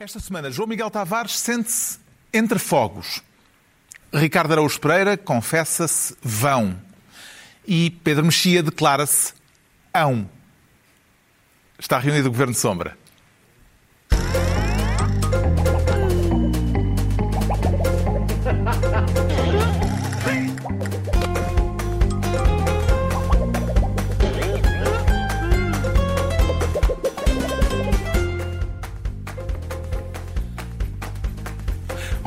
Esta semana, João Miguel Tavares sente-se entre fogos. Ricardo Araújo Pereira confessa-se vão. E Pedro Mexia declara-se ão. Está reunido o Governo de Sombra.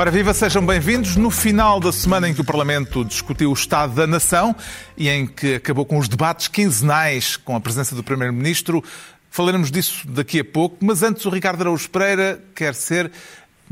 Ora, viva, sejam bem-vindos. No final da semana em que o Parlamento discutiu o Estado da Nação e em que acabou com os debates quinzenais com a presença do Primeiro-Ministro, falaremos disso daqui a pouco. Mas antes, o Ricardo Araújo Pereira quer ser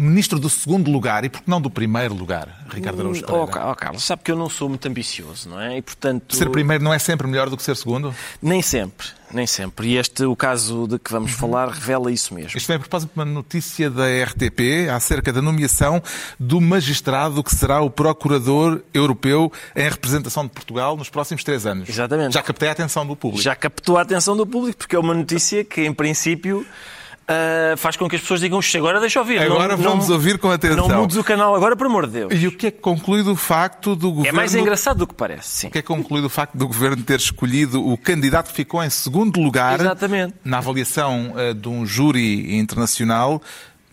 Ministro do segundo lugar e, por que não do primeiro lugar, Ricardo Araújo Pereira? Oh, oh, Carlos, sabe que eu não sou muito ambicioso, não é? E, portanto... Ser primeiro não é sempre melhor do que ser segundo? Nem sempre, nem sempre. E este, o caso de que vamos falar, revela isso mesmo. Isto vem a propósito de uma notícia da RTP acerca da nomeação do magistrado que será o Procurador Europeu em representação de Portugal nos próximos três anos. Exatamente. Já captei a atenção do público. Já captou a atenção do público, porque é uma notícia que, em princípio... Uh, faz com que as pessoas digam agora deixa ouvir. Agora não, vamos não, ouvir com atenção. Não mudes o canal agora, por amor de Deus. E o que é que conclui do facto do governo... É mais engraçado do que parece, sim. O que é que conclui do facto do governo ter escolhido o candidato que ficou em segundo lugar Exatamente. na avaliação uh, de um júri internacional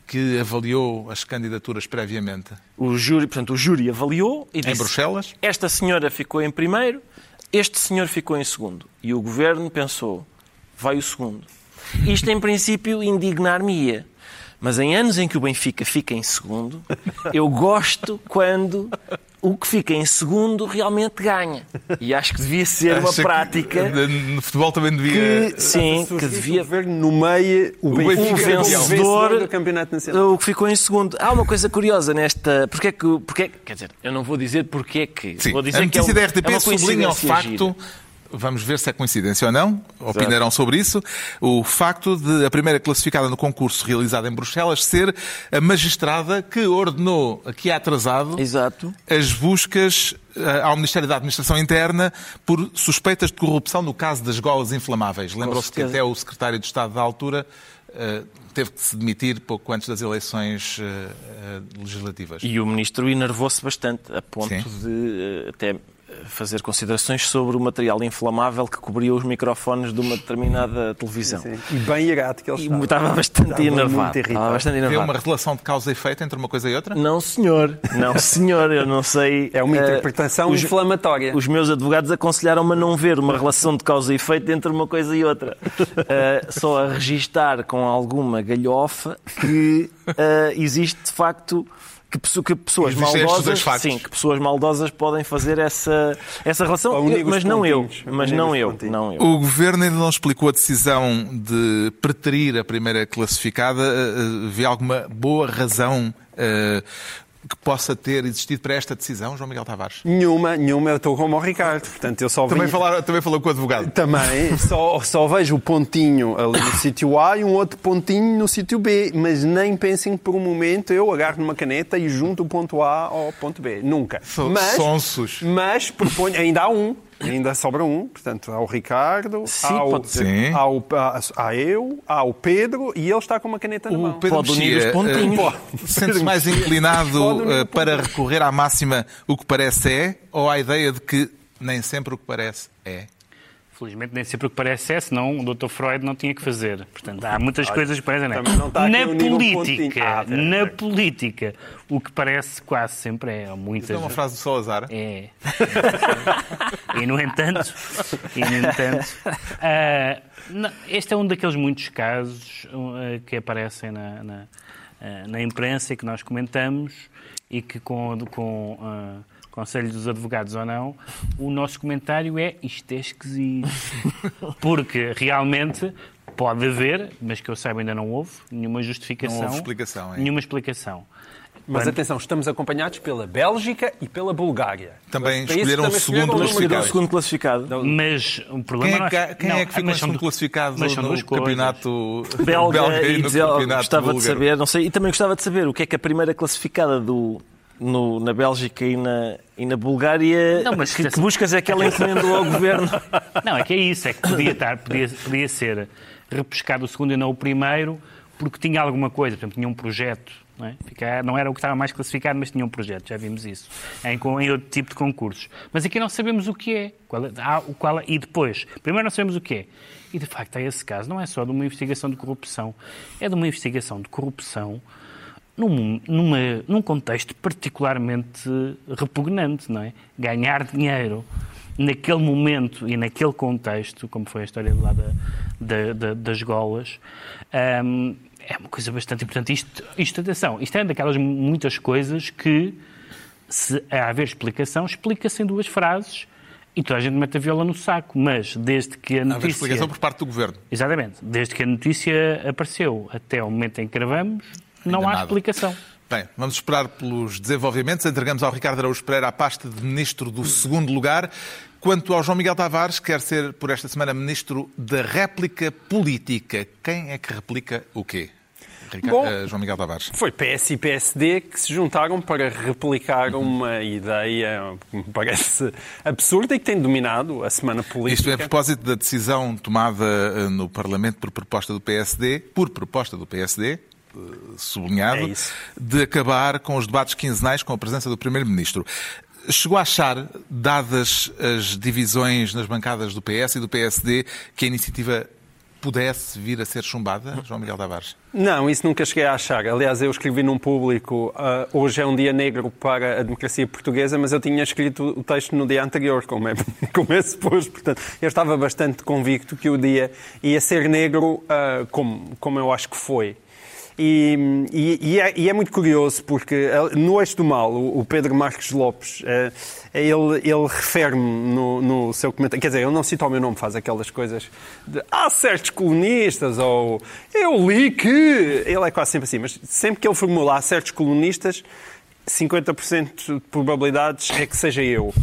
que avaliou as candidaturas previamente? O júri, portanto, o júri avaliou e disse... Em Bruxelas? Esta senhora ficou em primeiro, este senhor ficou em segundo. E o governo pensou, vai o segundo. Isto, em princípio, indignar-me-ia. Mas em anos em que o Benfica fica em segundo, eu gosto quando o que fica em segundo realmente ganha. E acho que devia ser uma prática. Que, no futebol também devia. Que, sim, que devia. governo nomeia o, O Benfica, Benfica vencedor do Campeonato Nacional. O que ficou em segundo. Há uma coisa curiosa nesta. Porque é que. Porque, quer dizer, eu não vou dizer porque é que. Sim. Vou dizer a notícia que é, um- da RTP é uma sublinha o coincidência facto. gira. Vamos ver se é coincidência ou não. Opinarão sobre isso. O facto de a primeira classificada no concurso realizado em Bruxelas ser a magistrada que ordenou, aqui atrasado, Exato. as buscas eh, ao Ministério da Administração Interna por suspeitas de corrupção no caso das golas inflamáveis. Lembrou-se que até o secretário de Estado da altura eh, teve que se demitir pouco antes das eleições eh, legislativas. E o ministro enervou-se bastante, a ponto Sim. de até fazer considerações sobre o material inflamável que cobria os microfones de uma determinada televisão. Sim. E bem irado que ele estava. estava bastante Estava enervado. Estava bastante Vê enervado. uma relação de causa e efeito entre uma coisa e outra? Não, senhor. Não, senhor. Eu não sei. É uma eh, interpretação os- inflamatória. Os meus advogados aconselharam-me a não ver uma relação de causa e efeito entre uma coisa e outra. Eh, só a registar com alguma galhofa que eh, existe de facto. Que, que pessoas maldosas, sim, que pessoas maldosas podem fazer essa, essa relação, mas não eu, mas não eu, não eu. O governo ainda não explicou a decisão de preterir a primeira classificada. Eh, eh, Vê alguma boa razão eh, que possa ter existido para esta decisão, João Miguel Tavares? Nenhuma, nenhuma, eu estou como o Ricardo. Portanto, eu só Também, falar, também falou com o advogado. Também, só, só vejo o pontinho ali no sítio A e um outro pontinho no sítio B, mas nem pensem que por um momento eu agarro numa caneta e junto o ponto A ao ponto B. Nunca. Mas, sonsos. mas proponho, ainda há um, ainda sobra um, portanto, há o Ricardo, Sim, há, o, pode ser. Sim. há, o, há, há eu, há o Pedro e ele está com uma caneta na O mão. Pedro Pode unir Mexia, os pontinhos. eh, mais inclinado o para recorrer à máxima o que parece é, ou à ideia de que nem sempre o que parece é? Felizmente nem sempre o que parece é, senão o Dr. Freud não tinha que fazer. Portanto, há muitas coisas que parecem. Não é? não na um política. Ah, pera, na pera. política, o que parece quase sempre é, muitas Isso é uma frase do Salazar. é. e no entanto, e no entanto, ah, não, este é um daqueles muitos casos ah, que aparecem na, na, ah, na imprensa e que nós comentamos e que com, com conselho dos advogados ou não, o nosso comentário é isto é esquisito. Porque realmente pode haver, mas que eu saiba ainda não houve, nenhuma justificação. Não houve explicação, é? Nenhuma explicação. Mas Portanto, atenção, estamos acompanhados pela Bélgica e pela Bulgária. Também escolheram o segundo escolheram segundo classificado. Mas o problema Quem é, não que, quem não, é que ficou mas segundo classificado mas no campeonato belga, e e no dizer, campeonato gostava de saber, não sei, e também gostava de saber o que é que a primeira classificada do, no- na Bélgica e na, e na Bulgária, Não, mas que, que buscas é que ela encomendou ao governo. Não, é que é isso, é que podia, estar, podia, podia ser repescado o segundo e não o primeiro, porque tinha alguma coisa, por exemplo, tinha um projeto, não, é? Fica, não era o que estava mais classificado, mas tinha um projeto, já vimos isso, em, em outro tipo de concursos. Mas aqui não sabemos o que é, qual, há, o qual, e depois, primeiro não sabemos o que é. E de facto, esse caso não é só de uma investigação de corrupção, é de uma investigação de corrupção num, numa, num contexto particularmente repugnante, não é? Ganhar dinheiro naquele momento e naquele contexto, como foi a história lá da, da, da, das golas, um, é uma coisa bastante importante. Isto, isto, atenção, isto é daquelas muitas coisas que, se haver explicação, explica-se em duas frases e toda a gente mete a viola no saco, mas desde que a notícia... Haver explicação por parte do Governo. Exatamente. Desde que a notícia apareceu até o momento em que gravamos, não há nada. explicação. Bem, vamos esperar pelos desenvolvimentos. Entregamos ao Ricardo Araújo Pereira a pasta de Ministro do segundo lugar. Quanto ao João Miguel Tavares, quer ser por esta semana Ministro da Réplica Política. Quem é que replica o quê? Ricardo, Bom, uh, João Miguel Tavares. Foi PS e PSD que se juntaram para replicar uhum. uma ideia que me parece absurda e que tem dominado a semana política. Isto é a propósito da decisão tomada eh, no Parlamento por proposta do PSD, por proposta do PSD, sublinhado, é de acabar com os debates quinzenais com a presença do Primeiro-Ministro. Chegou a achar, dadas as divisões nas bancadas do PS e do PSD, que a iniciativa pudesse vir a ser chumbada, João Miguel Tavares? Não, isso nunca cheguei a achar. Aliás, eu escrevi num público uh, hoje é um dia negro para a democracia portuguesa, mas eu tinha escrito o texto no dia anterior, como é, como é suposto. Portanto, eu estava bastante convicto que o dia ia ser negro, uh, como, como eu acho que foi. E, e, é, e, é, muito curioso porque eh, no Eixo do Mal, o Pedro Marques Lopes, eh, ele, ele refere-me no, no, seu comentário, quer dizer, ele não cita o meu nome, faz aquelas coisas de há certos colunistas ou eu li que. Ele é quase sempre assim, mas sempre que ele formula há certos colunistas, 50% de probabilidades é que seja eu.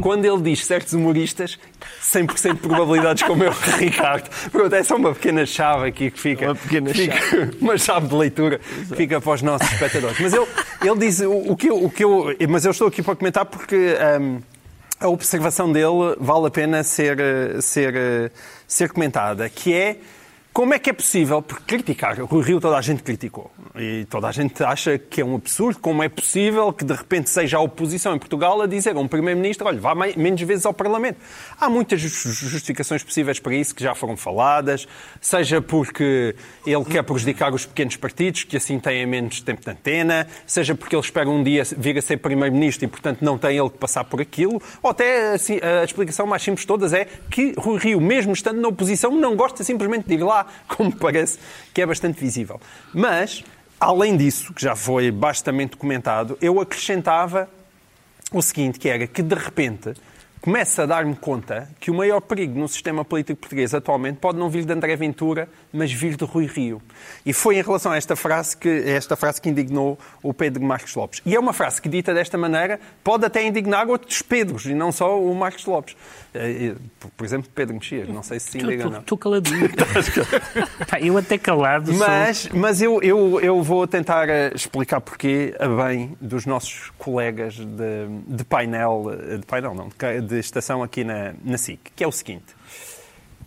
Quando ele diz certos humoristas, 100% de probabilidades como eu, Ricardo. Pronto, é só uma pequena chave aqui que fica. Uma pequena fica, chave. Uma chave de leitura que fica para os nossos espectadores. Mas ele, ele diz o, o, que eu, o que eu. Mas eu estou aqui para comentar porque. Um, a observação dele vale a pena ser, ser, ser comentada, que é como é que é possível, porque criticar, o Rio toda a gente criticou, e toda a gente acha que é um absurdo, como é possível que de repente seja a oposição em Portugal a dizer a um Primeiro-Ministro, olha, vá menos vezes ao Parlamento. Há muitas justificações possíveis para isso que já foram faladas, seja porque ele quer prejudicar os pequenos partidos, que assim têm menos tempo de antena, seja porque ele espera um dia vir a ser Primeiro-Ministro e, portanto, não tem ele que passar por aquilo, ou até assim, a explicação mais simples de todas é que o Rio, mesmo estando na oposição, não gosta simplesmente de ir lá como parece que é bastante visível. Mas, além disso, que já foi bastante comentado, eu acrescentava o seguinte, que era que, de repente, começa a dar-me conta que o maior perigo no sistema político português atualmente pode não vir de André Ventura, mas vir de Rui Rio. E foi em relação a esta frase que, esta frase que indignou o Pedro Marcos Lopes. E é uma frase que, dita desta maneira, pode até indignar outros Pedros, e não só o Marcos Lopes. Eh, por exemplo, Pedro Mexias, não sei se se indigna ou não. Estou caladinho. eu até calado Mas, sou... mas eu, eu, eu vou tentar eh, explicar porquê a bem dos nossos colegas de, de painel, eh, de painel não, de de estação aqui na, na SIC, que é o seguinte.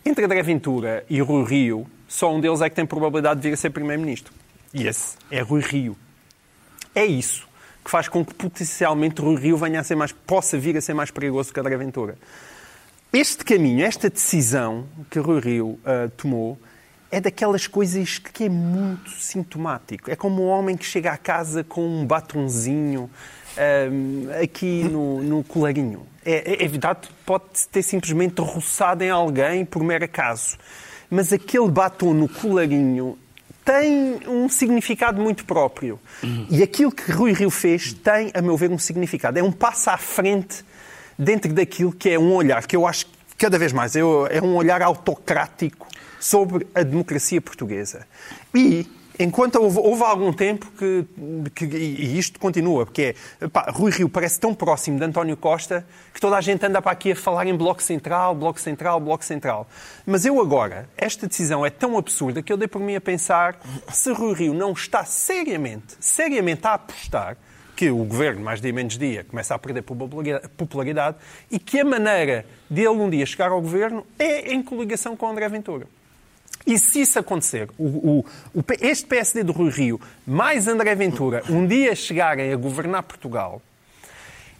Entre André Ventura e Rui Rio, só um deles é que tem probabilidade de vir a ser Primeiro-Ministro. E esse é Rui Rio. É isso que faz com que potencialmente Rui Rio venha a ser mais, possa vir a ser mais perigoso que André Ventura. Este caminho, esta decisão que Rui Rio uh, tomou, é daquelas coisas que é muito sintomático. É como um homem que chega à casa com um batonzinho uh, aqui no, no colarinho é, é verdade, pode ter simplesmente roçado em alguém por mero acaso. Mas aquele batom no colarinho tem um significado muito próprio. Uhum. E aquilo que Rui Rio fez tem, a meu ver, um significado. É um passo à frente dentro daquilo que é um olhar, que eu acho cada vez mais é um olhar autocrático sobre a democracia portuguesa. E enquanto houve, houve, algum tempo que, que, e isto continua, porque é, pá, Rui Rio parece tão próximo de António Costa que toda a gente anda para aqui a falar em Bloco Central, Bloco Central, Bloco Central. Mas eu agora, esta decisão é tão absurda que eu dei por mim a pensar se Rui Rio não está seriamente, seriamente a apostar que o governo, mais dia menos dia, começa a perder popularidade e que a maneira de ele um dia chegar ao governo é em coligação com André Ventura. E se isso acontecer, o, o, este PSD do Rui Rio, mais André Ventura, um dia chegarem a governar Portugal,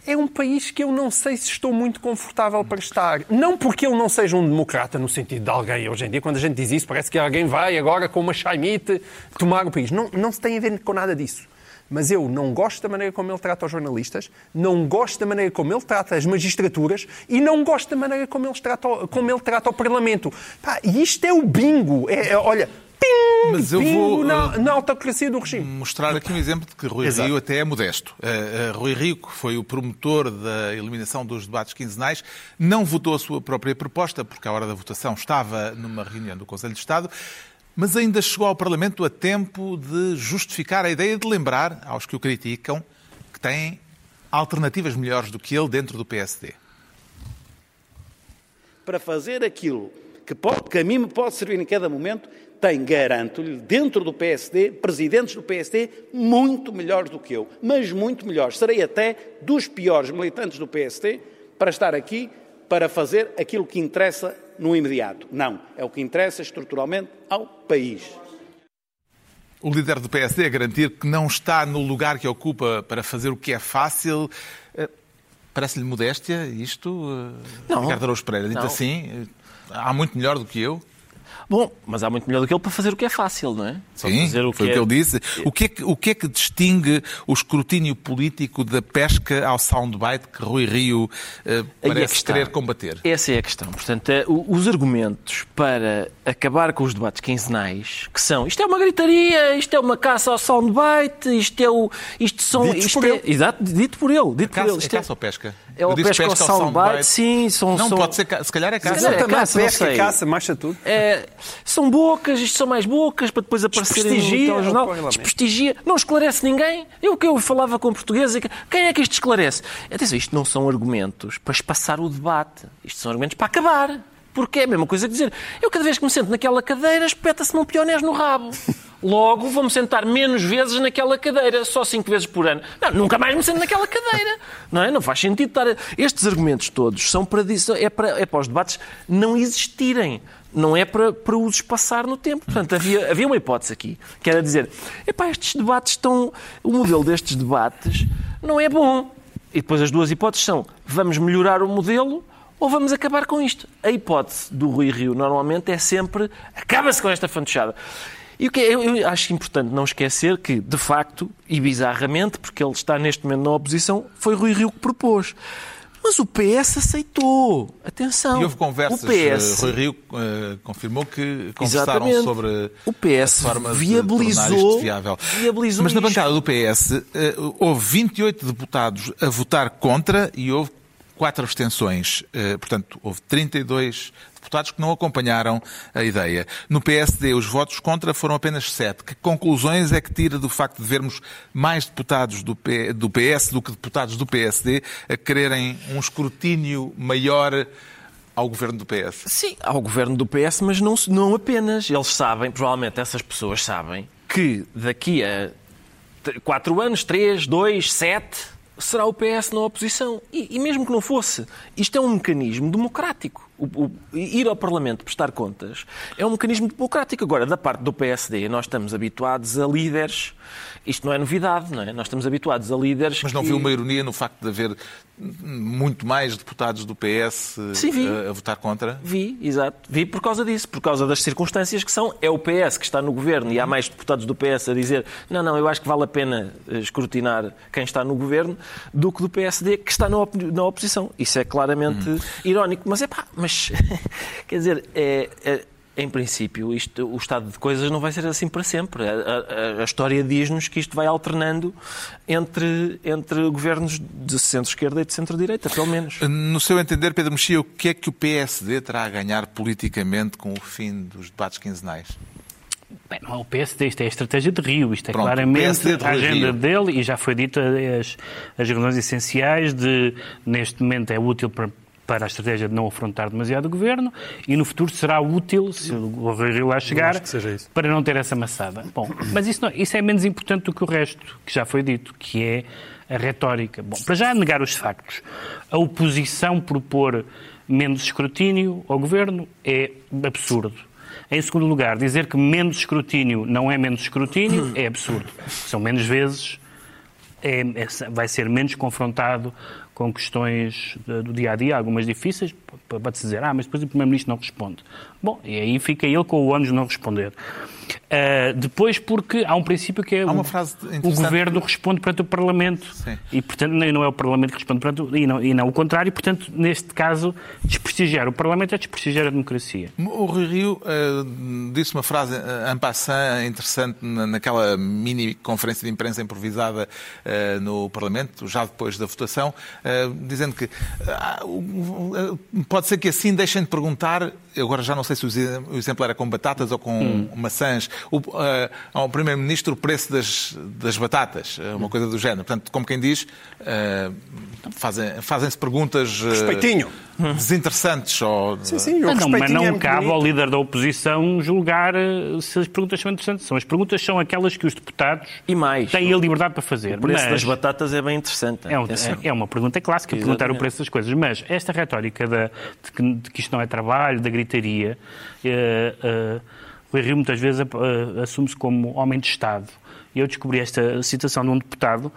é um país que eu não sei se estou muito confortável para estar. Não porque ele não seja um democrata, no sentido de alguém, hoje em dia, quando a gente diz isso, parece que alguém vai agora com uma chaimite tomar o país. Não, não se tem a ver com nada disso. Mas eu não gosto da maneira como ele trata os jornalistas, não gosto da maneira como ele trata as magistraturas e não gosto da maneira como ele trata, como ele trata o Parlamento. Pá, e isto é o bingo. É, é, olha, Pim, Mas eu vou na, eh, na, autocracia do regime. Mostrar aqui um exemplo de que Rui Exato. Rio até é modesto. Uh, uh, Rui Rio, que foi o promotor da eliminação dos debates quinzenais, não votou a sua própria proposta, porque à hora da votação estava numa reunião do Conselho de Estado, mas ainda chegou ao Parlamento a tempo de justificar a ideia de lembrar aos que o criticam que têm alternativas melhores do que ele dentro do PSD. Para fazer aquilo que, pode, que a mim me pode servir em cada momento, tem, garanto-lhe, dentro do PSD, presidentes do PSD muito melhores do que eu, mas muito melhores. Serei até dos piores militantes do PSD para estar aqui para fazer aquilo que interessa no imediato. Não, é o que interessa estruturalmente ao país. O líder do PSD a garantir que não está no lugar que ocupa para fazer o que é fácil. Eh, parece-lhe modéstia isto? Eh, não. Ricardo Araújo Pereira, dito não. assim, eh, há muito melhor do que eu? Bom, mas há muito melhor do que ele para fazer o que é fácil, não é? Só Sim, fazer o que foi é... o que ele disse. O que, é que, o que é que distingue o escrutínio político da pesca ao soundbite que Rui Rio parece é querer combater? Essa é a questão. Portanto, é, os argumentos para acabar com os debates quinzenais, que são isto é uma gritaria, isto é uma caça ao soundbite, isto é o. Isto são. Isto é, exato, dito por ele. Dito caça, por ele. Isto é caça ou pesca? É o pesca, pesca ao soundbite, sim. São, não, são... pode ser. Se calhar é caça. Se calhar é caça, pesca, não sei. caça, marcha tudo. É, são bocas, isto são mais bocas, para depois aparecerem no telejornal. Desprestigia, não esclarece ninguém. Eu que eu falava com português, quem é que isto esclarece? Atenção, isto não são argumentos para espaçar o debate. Isto são argumentos para acabar. Porque é a mesma coisa que dizer, eu cada vez que me sento naquela cadeira, espeta-se-me um pionés no rabo. Logo, vou-me sentar menos vezes naquela cadeira, só cinco vezes por ano. Não, nunca mais me sento naquela cadeira. Não é? Não faz sentido estar... Estes argumentos todos são para, é para, é para os debates não existirem não é para, para os espaçar no tempo. Portanto, havia, havia uma hipótese aqui, que era dizer, epá, estes debates estão... O modelo destes debates não é bom. E depois as duas hipóteses são, vamos melhorar o modelo ou vamos acabar com isto. A hipótese do Rui Rio normalmente é sempre, acaba-se com esta fantochada. E o que é, eu acho importante não esquecer que, de facto, e bizarramente, porque ele está neste momento na oposição, foi Rui Rio que propôs. Mas o PS aceitou. Atenção. E houve conversas. O PS... Rui Rio uh, confirmou que conversaram Exatamente. sobre o PS viabilizou, viável. viabilizou Mas na bancada do PS uh, eh, houve 28 deputados a votar contra e houve quatro abstenções. Uh, portanto, houve 32 deputados que não acompanharam a ideia. No PSD, os votos contra foram apenas sete. Que conclusões é que tira do facto de vermos mais deputados do, PS do que deputados do PSD a quererem um escrutínio maior ao governo do PS? Sim, ao governo do PS, mas não, não apenas. Eles sabem, provavelmente essas pessoas sabem, que daqui a quatro anos, três, dois, sete, será o PS na oposição. E, e mesmo que não fosse, isto é um mecanismo democrático o, o, ir ao Parlamento prestar contas é um mecanismo democrático. Agora, da parte do PSD, nós estamos habituados a líderes. Isto não é novidade, não é? Nós estamos habituados a líderes. Mas não que... viu uma ironia no facto de haver muito mais deputados do PS Sim. A, a, votar contra? Vi, exato. Vi por causa disso, por causa das circunstâncias que são. É o PS que está no governo e há mais deputados do PS a dizer não, não, eu acho que vale a pena eh, escrutinar quem está no governo do que do PSD que está na, op na oposição. Isso é claramente hum. irónico. Mas é pá, mas quer dizer, é, é em princípio, isto, o estado de coisas não vai ser assim para sempre. A, a, a história diz-nos que isto vai alternando entre, entre governos de centro-esquerda e de centro-direita, pelo menos. No seu entender, Pedro Mexia, o que é que o PSD terá a ganhar politicamente com o fim dos debates quinzenais? Bem, não é o PSD, isto é a estratégia de Rio, isto é Pronto, claramente de a agenda Rio. dele e já foi dito as, as razões essenciais de, neste momento é útil para para a estratégia de não afrontar demasiado o governo e no futuro será útil, se o Rio lá chegar, para não ter essa maçada. Bom, mas isso, não, isso é menos importante do que o resto, que já foi dito, que é a retórica. Bom, para já negar os factos. A oposição propor menos escrutínio ao governo é absurdo. Em segundo lugar, dizer que menos escrutínio não é menos escrutínio é absurdo. São menos vezes, é, é, vai ser menos confrontado com questões do dia a dia, algumas difíceis, pode-se dizer, ah, mas depois o Primeiro-Ministro não responde. Bom, e aí fica ele com o ônus de não responder. Uh, depois, porque há um princípio que é o, o, governo responde perante o Parlamento. Sim. E, portanto, não é o Parlamento que responde perante o, e não, e não o contrário. Portanto, neste caso, desprestigiar o Parlamento é desprestigiar a democracia. O Rui Rio uh, disse uma frase uh, en passant interessante naquela mini conferência de imprensa improvisada uh, no Parlamento, já depois da votação, dizendo que pode ser que assim deixem de perguntar, agora já não sei se o exemplo era com batatas ou com hum. maçãs, o, uh, ao Primeiro-Ministro o preço das, das batatas, eh, uma coisa do género. Portanto, como quem diz, uh, fazem, fazem-se perguntas uh, desinteressantes. Ou, sim, sim, mas não, mas não é cabe bonito. ao líder da oposição julgar se as perguntas são interessantes. São, as perguntas são aquelas que os deputados e mais, têm a liberdade para fazer. O preço mas... das batatas é bem interessante. É, um, é, uma pergunta clássica, Exatamente. perguntar o preço das coisas. Mas esta retórica de, de, que, de que isto não é trabalho, da gritaria, uh, uh, o Rio muitas vezes assume-se como homem de Estado. E eu descobri esta citação de um deputado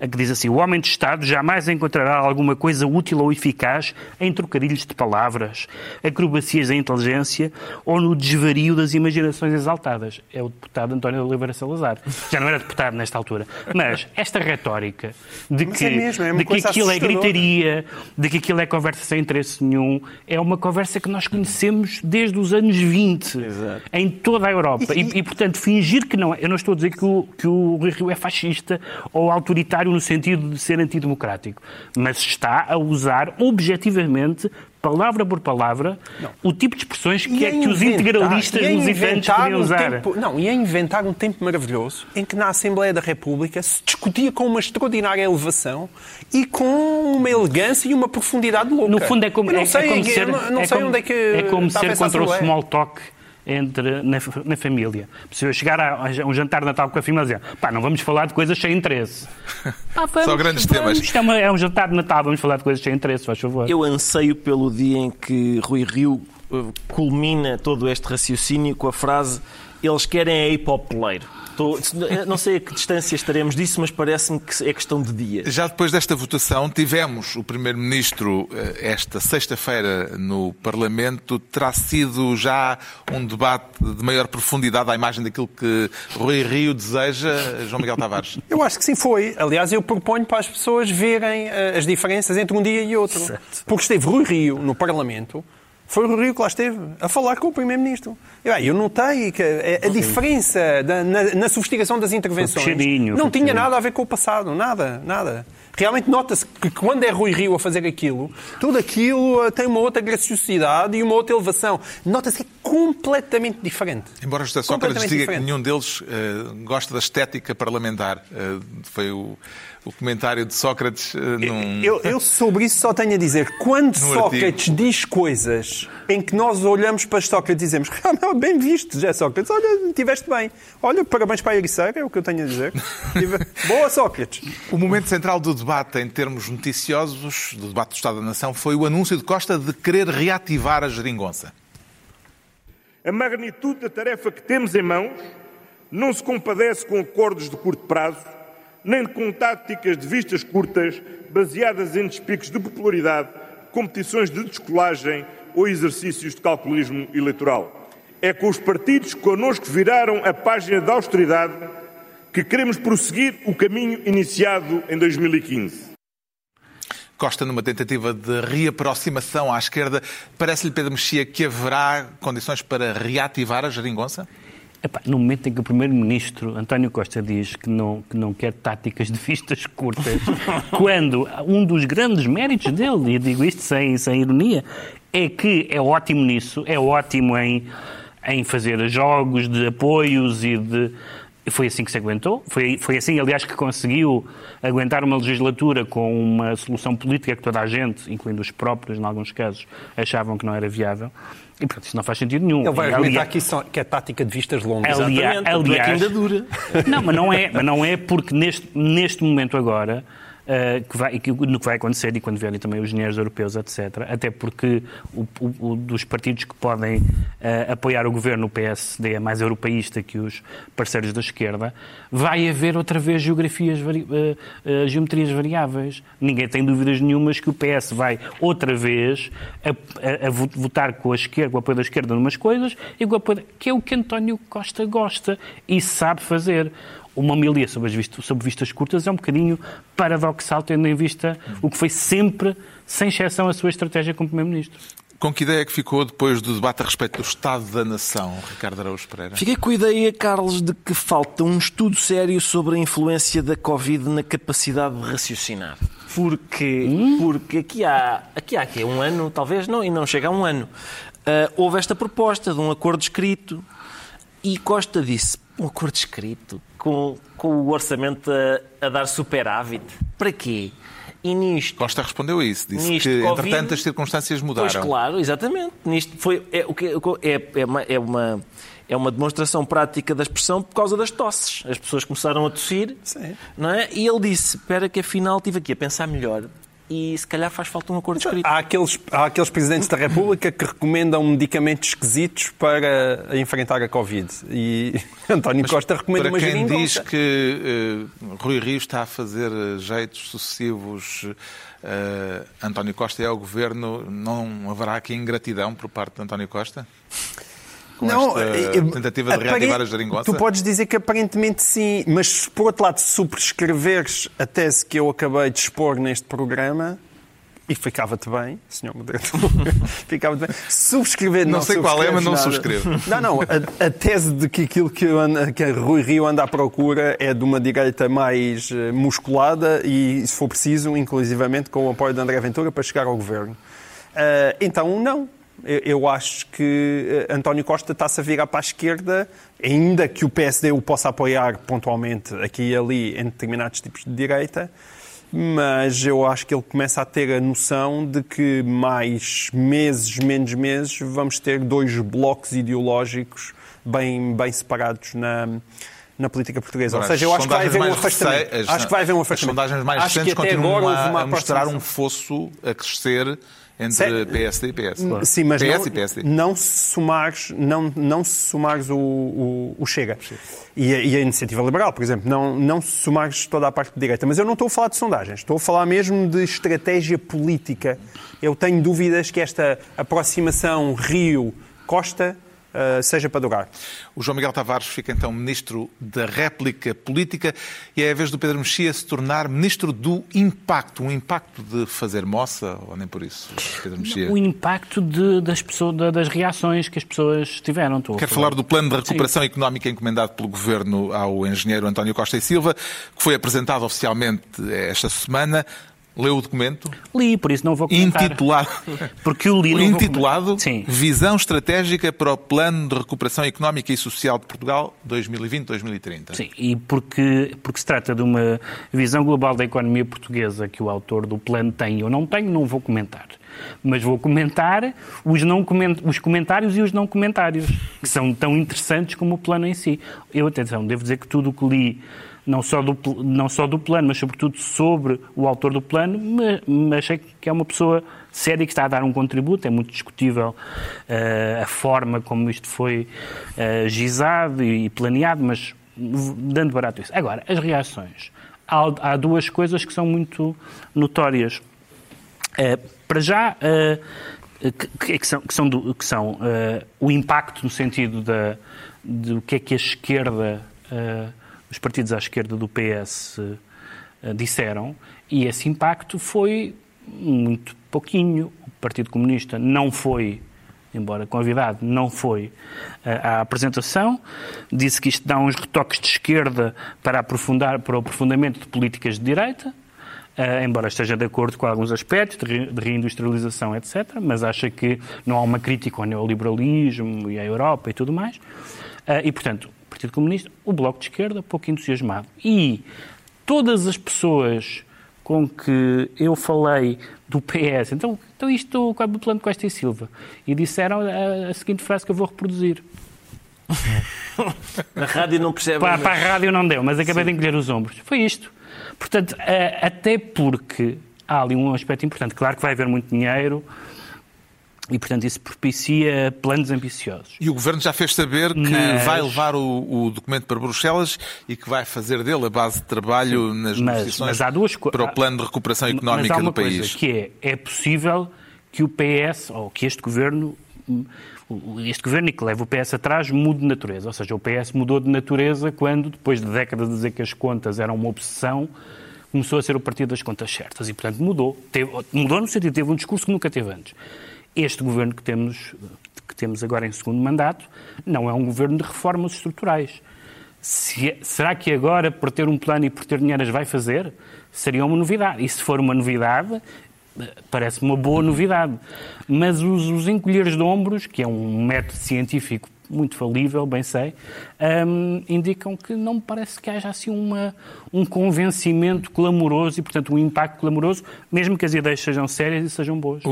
que diz assim: O homem de Estado jamais encontrará alguma coisa útil ou eficaz em trocadilhos de palavras, acrobacias da inteligência ou no desvario das imaginações exaltadas. É o deputado António de Oliveira Salazar. Já não era deputado nesta altura. Mas esta retórica de que, é mesmo, é de que aquilo é gritaria, de que aquilo é conversa sem interesse nenhum, é uma conversa que nós conhecemos desde os anos 20, Exato. em toda a Europa. E, e, e, portanto, fingir que não é. Eu não estou a dizer que o, que o Rui Rio é fascista ou autoritário no sentido de ser antidemocrático, mas está a usar objetivamente palavra por palavra, não. o tipo de expressões que, é, que os integralistas lusitantes queriam usar. Um tempo, não, e a inventar um tempo maravilhoso em que na Assembleia da República se discutia com uma extraordinária elevação e com uma elegância e uma profundidade louca. No fundo é como, é, é como ser, não, não é sei onde é que é como ser contra o small talk entre, na, na família. Se eu chegar a, a, um jantar de Natal com a família e dizer, pá, não vamos falar de coisas sem interesse. Pá, vamos, Só grandes vamos, temas. É, uma, é, um jantar de Natal, vamos falar de coisas sem interesse, faz favor. Eu anseio pelo dia em que Rui Rio uh, culmina todo este raciocínio com a frase eles querem é ir para o poleiro. Estou, não sei a que distância estaremos disso, mas parece-me que é questão de dias. Já depois desta votação, tivemos o Primeiro-Ministro eh, esta sexta-feira no Parlamento. Terá sido já um debate de maior profundidade à imagem daquilo que Rui Rio deseja, João Miguel Tavares? Eu acho que sim, foi. Aliás, eu proponho para as pessoas verem eh, as diferenças entre um dia e outro. Certo. Porque esteve Rui Rio no Parlamento foi o Rio que lá esteve a falar com o Primeiro-Ministro. Eu notei que a, a diferença da, na, na, sofisticação das intervenções não tinha nada a ver com o passado, nada, nada. Realmente nota-se que quando é Rui Rio a fazer aquilo, tudo aquilo tem uma outra graciosidade e uma outra elevação. Nota-se que é completamente diferente. Embora José Sócrates diga diferente. que nenhum deles uh, gosta da estética parlamentar. Uh, foi o o comentário de Sócrates uh, num... eu, eu, sobre isso só tenho a dizer. Quando Sócrates artigo. diz coisas em que nós olhamos para Sócrates e dizemos ah, bem visto, José Sócrates, olha, estiveste bem. Olha, parabéns para a Ericeira, é o que eu tenho a dizer. Boa, Sócrates. O momento central do debate, em termos noticiosos, do debate do Estado da Nação, foi o anúncio de Costa de querer reativar a geringonça. A magnitude da tarefa que temos em mãos não se compadece com acordos de curto prazo nem com táticas de vistas curtas baseadas em despicos de popularidade, competições de descolagem ou exercícios de calculismo eleitoral. É com os partidos que connosco viraram a página da austeridade que queremos prosseguir o caminho iniciado em 2015. Costa, numa tentativa de reaproximação à esquerda, parece-lhe, Pedro Mexia, que haverá condições para reativar a geringonça? Epá, no momento em que o Primeiro-Ministro António Costa diz que não, que não quer táticas de vistas curtas, quando um dos grandes méritos dele, e digo isto sem, sem ironia, é que é ótimo nisso, é ótimo em, em fazer jogos de apoios e de. Foi assim que se aguentou. Foi, foi assim, aliás, que conseguiu aguentar uma legislatura com uma solução política que toda a gente, incluindo os próprios, em alguns casos, achavam que não era viável. E, portanto, isso não faz sentido nenhum. Ele vai argumentar ali... que, isso, que é tática de vistas longas. Aliás, é que ainda dura. Não, mas não é, mas não é porque neste, neste momento agora que vai, que, no que vai acontecer e quando vierem também os dinheiros europeus, etc. Até porque o, o, o dos partidos que podem uh, apoiar o governo, o PSD é mais europeísta que os parceiros da esquerda, vai haver outra vez geografias, vari, uh, geometrias variáveis. Ninguém tem dúvidas nenhumas que o PS vai outra vez a, a, a votar com a esquerda, com o apoio da esquerda numas coisas, e com o apoio, que é o que António Costa gosta e sabe fazer uma homilia sobre, as vistas, sobre vistas curtas é um bocadinho paradoxal, tendo em vista o que foi sempre, sem exceção, a sua estratégia como Primeiro-Ministro. Com que ideia é que ficou depois do debate a respeito do Estado da Nação, Ricardo Araújo Pereira? Fiquei com a ideia, Carlos, de que falta um estudo sério sobre a influência da Covid na capacidade de raciocinar. Porque, hum? porque aqui há, aqui há aqui, um ano, talvez não, e não chega a um ano, uh, houve esta proposta de um acordo escrito e Costa disse, um acordo escrito? Com, com o orçamento a, a dar superávit. Para quê? E nisto. Costa respondeu isso, disse nisto, que, COVID, entretanto, as circunstâncias mudaram. Pois, claro, exatamente. Nisto foi, é, o que, é, é, uma, é, uma, é uma demonstração prática da expressão por causa das tosses. As pessoas começaram a tossir, Sim. não é? E ele disse: Espera, que afinal estive aqui a pensar melhor e se calhar faz falta um acordo escrito. Há aqueles, há aqueles presidentes da República que recomendam medicamentos esquisitos para enfrentar a Covid. E António Mas Costa recomenda uma Para quem diz que uh, Rui Rio está a fazer eh, jeitos sucessivos, uh, António Costa é o governo, não haverá aqui ingratidão por parte de António Costa? Com não, esta tentativa de reativar a geringonça? Tu podes dizer que aparentemente sim, mas por outro lado, se subscreveres a tese que eu acabei de expor neste programa, e ficava-te bem, senhor Moderador, ficava-te bem. Subscrever, não, não sei qual é, mas não subscrevo. Não, não, a, a, tese de que aquilo que, ando, que a Rui Rio anda à procura é de uma direita mais eh, musculada e, se for preciso, inclusivamente com o apoio de André Ventura para chegar ao governo. Uh, então, não eu acho que eh, António Costa está-se a virar para a esquerda, ainda que o PSD o possa apoiar pontualmente aqui e ali em determinados tipos de direita, mas eu acho que ele começa a ter a noção de que mais meses, menos meses, vamos ter dois blocos ideológicos bem, bem separados na, na política portuguesa. Ou seja, eu acho que vai haver um afastamento. acho que vai haver um afastamento. As sondagens mais recentes continuam a, a mostrar um fosso a crescer entre PSD e PS. Sim, mas PS não, e PSD. não somares, não, não somares o, o, o Chega. E a, e a, Iniciativa Liberal, por exemplo, não, não se somares toda a parte de direita. Mas eu não estou a falar de sondagens, estou a falar mesmo de estratégia política. Eu tenho dúvidas que esta aproximação Rio-Costa uh, seja para durar. O João Miguel Tavares fica então ministro da réplica política e é a vez do Pedro Mexia se tornar ministro do impacto. Um impacto de fazer moça ou nem por isso, Pedro Mexia? O impacto de, das, pessoas, das reações que as pessoas tiveram. Estou Quero falar do plano de recuperação Sim. económica encomendado pelo Governo ao engenheiro António Costa e Silva, que foi apresentado oficialmente esta semana. Leu o documento? Li, por isso não vou comentar. Intitulado, Porque o li, intitulado Visão Estratégica para o Plano de Recuperação Económica e Social de Portugal 2020-2030. Sim, e porque, porque se trata de uma visão global da economia portuguesa que o autor do plano tem ou não tem, não vou comentar. Mas vou comentar os, não coment... os comentários e os não comentários, que são tão interessantes como o plano em si. Eu, atenção, devo dizer que tudo o que li não só do, não só do plano, mas sobretudo sobre o autor do plano, mas, mas achei que é uma pessoa séria que está a dar um contributo. É muito discutível uh, a forma como isto foi uh, gizado e planeado, mas dando barato isso. Agora, as reações. Há, há duas coisas que são muito notórias. Uh, para já, que, que, são, que são, do, que são o impacto no sentido da, do que é que a esquerda os partidos à esquerda do PS eh, disseram, e esse impacto foi muito pouquinho. O Partido Comunista não foi, embora convidado, não foi eh, à apresentação. Disse que isto dá uns retoques de esquerda para, aprofundar, para o aprofundamento de políticas de direita. Uh, embora esteja de acordo com alguns aspectos de, de reindustrialização, etc., mas acha que não há uma crítica ao neoliberalismo e à Europa e tudo mais. Uh, e, portanto, Partido Comunista, o Bloco de Esquerda, pouco entusiasmado. E todas as pessoas com que eu falei do PS, então, então isto é o plano Costa e Silva, e disseram a, a seguinte frase que eu vou reproduzir. a rádio não percebe. Para, para, a rádio não deu, mas acabei Sim. de encolher os ombros. Foi isto. Portanto, eh, até porque há ali um aspecto importante. Claro que vai haver muito dinheiro e, portanto, isso propicia planos ambiciosos. E o Governo já fez saber que Mas- vai levar o, o documento para Bruxelas e que vai fazer dele a base de trabalho nas Mas- mas há duas co- para o plano de recuperação Mas económica há uma do país. Coisa, que é, é possível que o PS, ou que este governo, hum, este governo e que leva o PS atrás, mude de natureza. Ou seja, o PS mudou de natureza quando, depois de décadas de dizer que as contas eram uma obsessão, começou a ser o partido das contas certas. E, portanto, mudou. Teve- mudou no sentido de teve um discurso que nunca teve antes. Este governo que temos, que temos agora em segundo mandato não é um governo de reformas estruturais. Se é- será que agora, por ter um plano e por ter dinheiro, as vai fazer? Seria uma novidade. E se for uma novidade, parece-me uma boa novidade. Mas os, os encolheres de ombros, que é um método científico muito falível, bem sei, hum, indicam que não me parece que haja assim uma, um convencimento clamoroso e, portanto, um impacto clamoroso, mesmo que as ideias sejam sérias e sejam boas. O,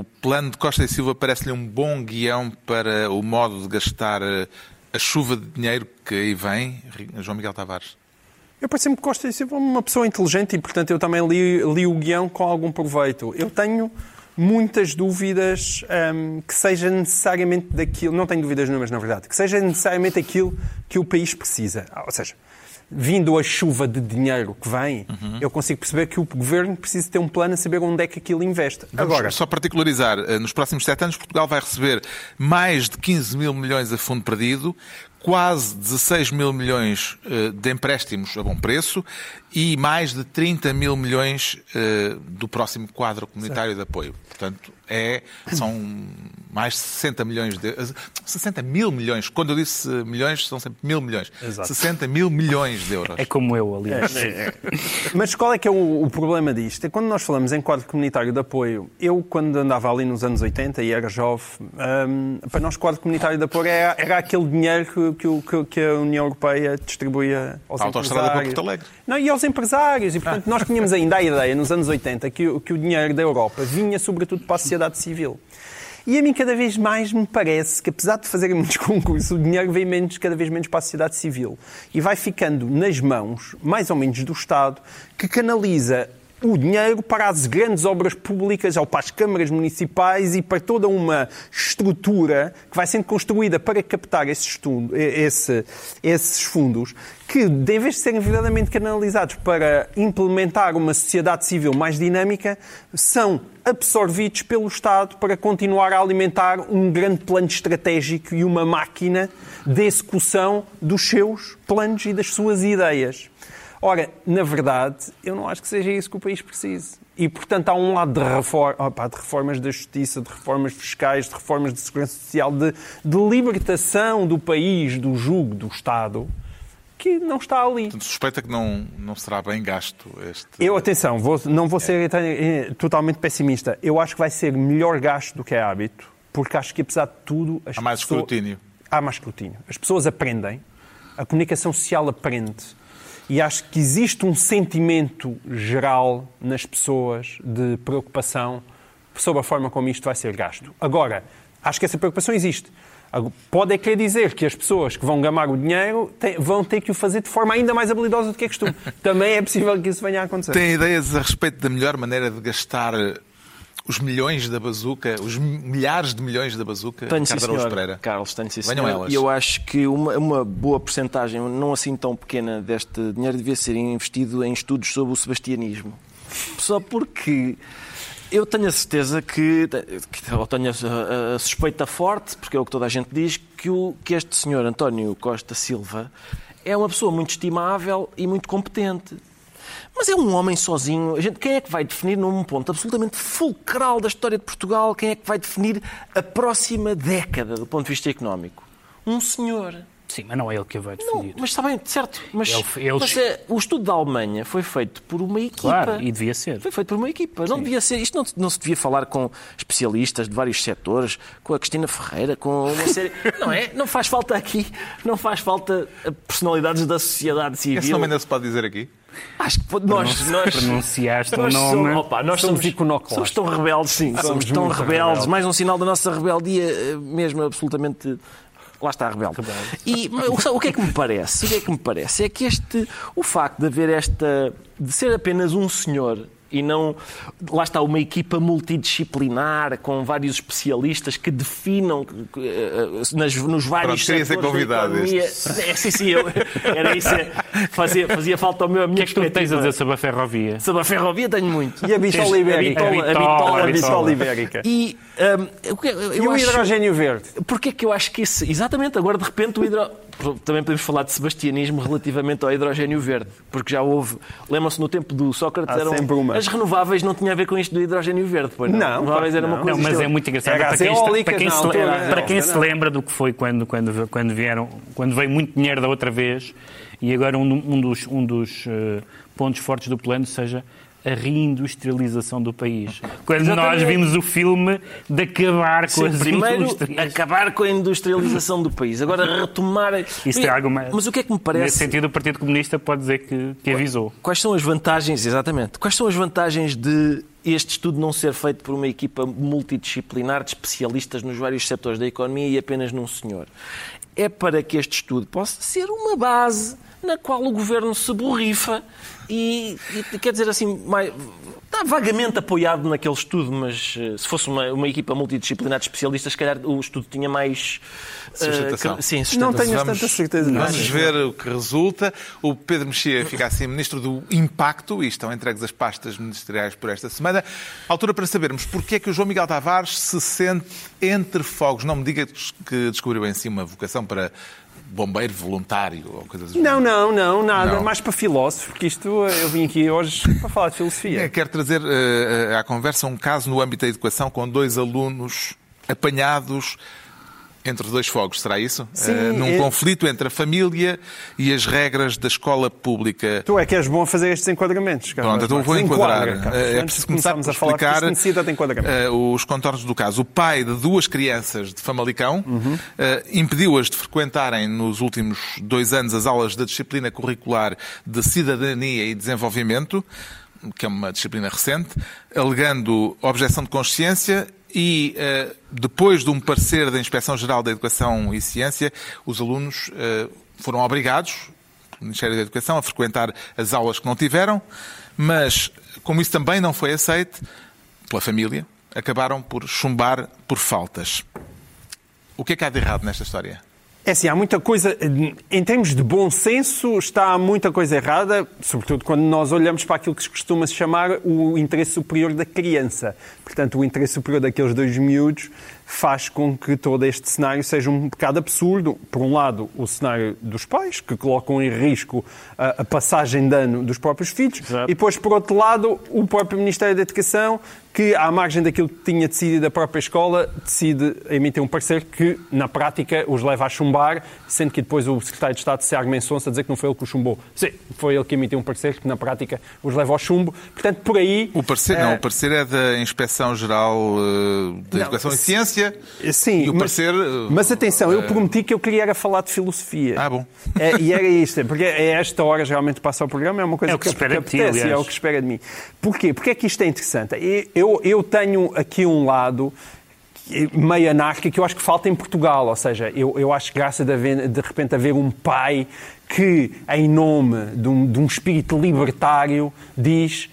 o plano de Costa e Silva parece-lhe um bom guião para o modo de gastar eh, a chuva de dinheiro que aí vem, João Miguel Tavares. Eu parece-me que Costa e Silva é uma pessoa inteligente e, portanto, eu também li, li o guião com algum proveito. Eu tenho muitas dúvidas hum, que seja necessariamente daquilo, não tenho dúvidas nenhumas, na verdade, que seja necessariamente aquilo que o país precisa. Ah, Ou seja, vindo a chuva de dinheiro que vem, eu consigo perceber que o governo precisa ter um plano a saber onde é que aquilo investe. Vamos Agora, só particularizar, eh, nos próximos sete anos Portugal vai receber mais de 15 mil milhões a fundo perdido, quase 16 mil milhões eh, de empréstimos a bom preço e mais de 30 mil milhões eh, do próximo quadro comunitário de apoio. Portanto, é, são mais de 60 milhões de... 60 mil milhões. Quando eu disse milhões, são sempre mil milhões. Exato. 60 mil milhões de euros. É como eu, aliás. Mas qual é que é o, o problema disto? É quando nós falamos em quadro comunitário de apoio, eu quando andava ali nos anos 80 e era jovem, hum, para nós quadro comunitário de apoio era, era aquele dinheiro que, que que- que a União Europeia distribuía aos A autoestrada para empresários. Porto Alegre. Não, e aos empresários. E, portanto, nós tínhamos ainda a ideia, nos anos 80, que, o- que o dinheiro da Europa vinha sobretudo para a sociedade civil. E a mim cada vez mais me parece que, apesar de fazerem muitos concursos, o dinheiro vem menos, cada vez menos para a sociedade civil. E vai ficando nas mãos, mais ou menos, do Estado, que canaliza o dinheiro para as grandes obras públicas, ou para as câmaras municipais e para toda uma estrutura que vai sendo construída para captar esses, esse- esses fundos, que, em vez de serem verdadeiramente canalizados para implementar uma sociedade civil mais dinâmica, são absorvidos pelo Estado para continuar a alimentar um grande plano estratégico e uma máquina de execução dos seus planos e das suas ideias. Ora, na verdade, eu não acho que seja isso que o país precisa. E, portanto, há um lado de, refor- opá, de reformas da justiça, de reformas fiscais, de reformas de segurança social, de, de libertação do país do jugo do Estado, que não está ali. Portanto, suspeita que não, não será bem gasto este... Eu, atenção, vou- não vou ser eh, totalmente pessimista. Eu acho que vai ser melhor gasto do que é hábito, porque acho que, apesar de tudo... As Há mais pessoas- escrutínio. Há mais escrutínio. As pessoas aprendem, a comunicação social aprende, e acho que existe um sentimento geral nas pessoas de preocupação sobre a forma como isto vai ser gasto. Agora, acho que essa preocupação existe. Pode é querer dizer que as pessoas que vão gamar o dinheiro têm- vão ter que o fazer de forma ainda mais habilidosa do que é costume. Também é possível que isso venha a acontecer. Tem ideias a respeito da melhor maneira de gastar os milhões da bazuca, os milhares de milhões da bazuca, Tenho senhor. Pereira? Carlos, tenho sim, Venham elas. E eu acho que uma, uma boa porcentagem, não assim tão pequena, deste dinheiro devia ser investido em estudos sobre o sebastianismo. Só porque eu tenho a certeza que, que ou tenho a, a suspeita forte, porque é o que toda a gente diz, que, o, que este senhor António Costa Silva é uma pessoa muito estimável e muito competente. Mas é um homem sozinho. A gente, quem é que vai definir num ponto absolutamente fulcral da história de Portugal? Quem é que vai definir a próxima década do ponto de vista económico? Um senhor. Sim, mas não é ele que vai Não, definir. mas está bem, certo. Mas, Ele- ele- mas, é, o estudo da Alemanha foi feito por uma equipa. Claro, e devia ser. Foi feito por uma equipa. Não devia ser. Isto não, não se devia falar com especialistas de vários setores, com a Cristina Ferreira, com uma série. não é? Não faz falta aqui. Não faz falta personalidades da sociedade civil. Esse nome ainda se pode dizer aqui? Acho que pode- nós, nós Pronunciaste o nós nome. somos, opa, nós Somos somos, iconoclastas. somos tão rebeldes, sim. Somos, tão muito rebeldes. rebeldes. Mais um sinal da nossa rebeldia, eh, mesmo absolutamente lá está rebelde. E o- o que é que me parece? O que é que me parece? É que este, o facto de haver esta, de ser apenas um senhor e não, lá está, uma equipa multidisciplinar com vários especialistas que definam eh, nas, nos vários Pronto, setores da convidado economia. É, sim, sim, eu, era isso. é, Fazia, fazia falta ao meu, a O minha que é que tu tens a dizer sobre a ferrovia? Sobre a ferrovia tenho muito. E a bitola ibérica? A bitola, a ibérica. E, hum, o que- eu E o acho- hidrogênio verde? Porquê é que eu acho que esse. Exatamente, agora de repente o hidro... Também podemos falar de sebastianismo relativamente ao hidrogênio verde, porque já houve. Lembram-se no tempo do Sócrates, Há eram... sempre uma. as renováveis não tinha a ver com isto do hidrogênio verde, pois não. Não, renováveis era uma coisa. Não, mas é muito engraçado. Para quem, para quem, se, altura, lembra, para quem se lembra do que foi quando, quando, quando vieram, quando veio muito dinheiro da outra vez e agora um, um dos, um dos eh, pontos fortes do plano seja a reindustrialização do país. Quando nós Exatamente. vimos o filme de acabar com Sim, as primeiro, indústrias. acabar com a industrialização do país. Agora, retomar. Isso tem alguma... Mas o que é que me parece. Nesse sentido, o Partido Comunista pode dizer que, que avisou. Quais são as vantagens, exatamente, quais são as vantagens de este estudo não ser feito por uma equipa multidisciplinar de especialistas nos vários setores da economia e apenas num senhor? É para que este estudo possa ser uma base na qual o governo se borrifa e, e quer dizer assim, mais, está vagamente apoiado naquele estudo, mas eh, se fosse uma, uma equipa multidisciplinar de especialistas, se calhar o estudo tinha mais. eh, Sustentação. que- sim, Não sustentação. tenho Vamos- tanta certeza Vamos ver o que resulta. O Pedro Mexia fica assim ministro do Impacto e estão entregues as pastas ministeriais por esta semana. Altura para sabermos porque é que o João Miguel Tavares se sente entre fogos. Não me diga que descobriu em si uma vocação para bombeiro voluntário ou coisas assim. Não, não, não, nada. Não. Mais para filósofo, porque isto eu vim aqui hoje para falar de É, filosofia. Quero trazer eh, à conversa um caso no âmbito da educação com dois alunos apanhados entre dois fogos, será isso? Sim, Eh, num é- conflito entre a família e as regras da escola pública. Tu é que és bom a fazer estes enquadramentos, Carlos. Pronto, então vou enquadrar. Enquadra. Eh, É preciso de começar por a explicar eh, os contornos do caso. O pai de duas crianças de Famalicão Uhum. eh, impediu-as de frequentarem nos últimos dois anos as aulas da disciplina curricular de Cidadania e Desenvolvimento, que é uma disciplina recente, alegando objeção de consciência e, eh, depois de um parecer da Inspeção-Geral da Educação e Ciência, os alunos eh, foram obrigados, pelo Ministério da Educação, a frequentar as aulas que não tiveram, mas, como isso também não foi aceito pela família, acabaram por chumbar por faltas. O que é que há de errado nesta história? É assim, há muita coisa, em termos de bom senso, está muita coisa errada, sobretudo quando nós olhamos para aquilo que se costuma chamar o interesse superior da criança. Portanto, o interesse superior daqueles dois miúdos faz com que todo este cenário seja um bocado absurdo. Por um lado, o cenário dos pais, que colocam em risco a, a passagem de ano dos próprios filhos, Exato. e depois, por outro lado, o próprio Ministério da Educação, que, à margem daquilo que tinha decidido a própria escola, decide emitir um parecer que, na prática, os leva a chumbar, sendo que depois o Secretário de Estado, Seag Mensonça, a dizer que não foi ele que o chumbou. Sim, foi ele que emitiu um parecer que, na prática, os leva ao chumbo. Portanto, por aí... O parecer, eh, não, o parecer é da Inspeção-Geral eh, da Não, Educação e se- Ciência. Sim, e o mas, parecer. eh, mas atenção, eu prometi que eu queria era falar de filosofia. Ah, bom. É, e era isto, porque é esta hora geralmente passa o programa, é uma coisa É o que se espera de ti, é o que se espera de mim. Porquê? Porque é que isto é interessante? E Eu, eu tenho aqui um lado meio anárquico que eu acho que falta em Portugal, ou seja, eu, eu acho graça de, haver, de repente haver um pai que, em nome de um, de um espírito libertário, diz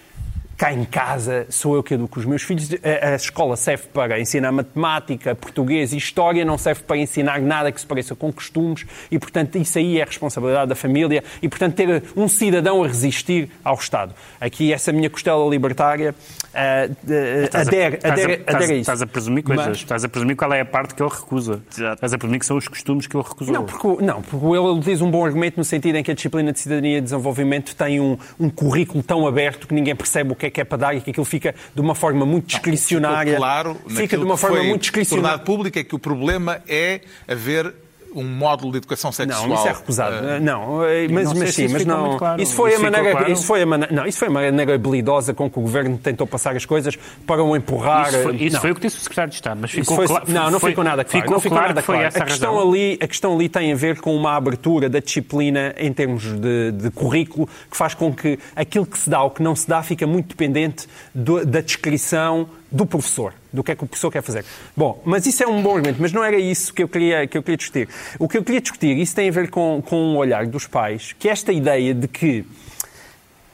cá em casa sou eu que educo os meus filhos. A, a escola serve para ensinar matemática, português e história, não serve para ensinar nada que se pareça com costumes e, portanto, isso aí é responsabilidade da família e, portanto, ter um cidadão a resistir ao Estado. Aqui, essa minha costela libertária ah, ah, a- adere, estás a- adere, a isso. Estás a presumir coisas. Mas- Estás a presumir qual é a parte que ele recusa. Exato. Estás a presumir que são os costumes que ele recusou. Não porque, não, porque ele utiliza um bom argumento no sentido em que a disciplina de cidadania e desenvolvimento tem um, um currículo tão aberto que ninguém percebe o que é que é para dar e que aquilo fica de uma forma muito discricionária. Ficou claro, fica de uma que forma muito discricionária. público é que o problema é haver um módulo de educação sexual. Não, isso é recusado. eh, não, eh, mas, não mas sim, isso mas não. claro. Isso foi Isso maneira, claro? isso foi a maneira, não, isso foi a maneira habilidosa com que o governo tentou passar as coisas para o empurrar. Isso foi, isso não. foi o que disse o secretário de Estado, mas Isso ficou foi- claro. Não, não foi- ficou nada claro. Ficou não ficou claro nada que foi claro. essa a, questão razão. ali, a questão ali tem a ver com uma abertura da disciplina em termos de, de currículo que faz com que aquilo que se dá ou que não se dá fica muito dependente do- da descrição do professor, do que é que o professor quer fazer. Bom, mas isso é um bom argumento, mas não era isso que eu queria, que eu queria discutir. O que eu queria discutir, isso tem a ver com, com o olhar dos pais, que é esta ideia de que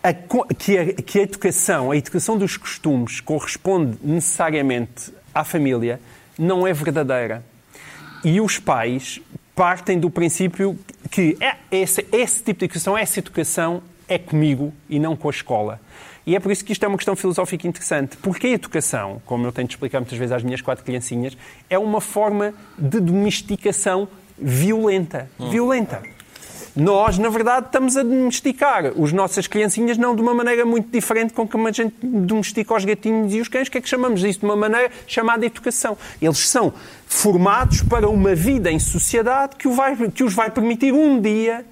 a, que, a, que a educação, a educação dos costumes corresponde necessariamente à família, não é verdadeira. E os pais partem do princípio que é, esse, esse tipo de educação, essa educação é comigo e não com a escola. E é por isso que isto é uma questão filosófica interessante. Porque a educação, como eu tenho de explicar muitas vezes às minhas quatro criancinhas, é uma forma de domesticação violenta. Hum. Violenta. Nós, na verdade, estamos a domesticar as nossas criancinhas não de uma maneira muito diferente com como a gente domestica os gatinhos e os cães. O que é que chamamos disso? De uma maneira chamada educação. Eles são formados para uma vida em sociedade que, vai, que os vai permitir um dia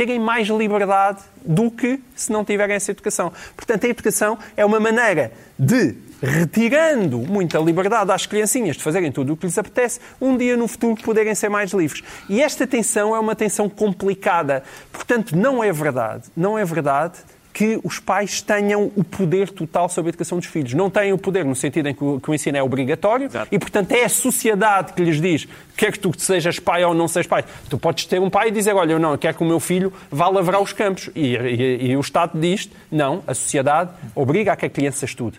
terem mais liberdade do que se não tiverem essa educação. Portanto, a educação é uma maneira de, retirando muita liberdade às criancinhas de fazerem tudo o que lhes apetece, um dia no futuro poderem ser mais livres. E esta tensão é uma tensão complicada. Portanto, não é verdade, não é verdade que os pais tenham o poder total sobre a educação dos filhos. Não têm o poder no sentido em que o, que o ensino é obrigatório Exato. e, portanto, é a sociedade que lhes diz quer que tu sejas pai ou não sejas pai. Tu podes ter um pai e dizer, olha, eu não, eu quero que o meu filho vá lavrar os campos. E, e, e o Estado diz, não, a sociedade obriga a que a criança estude.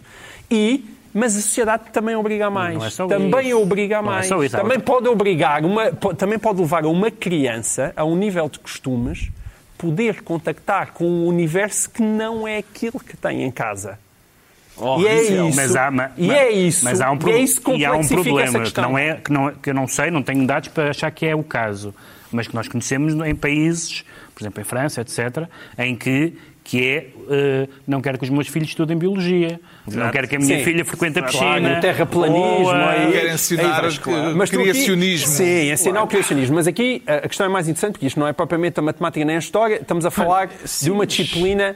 E mas a sociedade também obriga a mais. É também isso. obriga a mais. É também pode obrigar, uma, também pode levar a uma criança a um nível de costumes poder contactar com um universo que não é aquele que tem em casa. Oh, e é isso. Mas há, mas, e é isso. Mas há um, pro... é isso que e há um problema que não, é, que, não, que eu não sei, não tenho dados para achar que é o caso, mas que nós conhecemos em países, por exemplo, em França, etc., em que que é uh, não quero que os meus filhos estudem biologia, Exato. não quero que a minha Sim. filha frequente a piscina. Claro, o terraplanismo. Ou, uh, quero ensinar o criacionismo. Aqui, sim, ensinar claro. o criacionismo. Mas aqui a questão é mais interessante, porque isto não é propriamente a matemática nem a história, estamos a falar Sim, de uma disciplina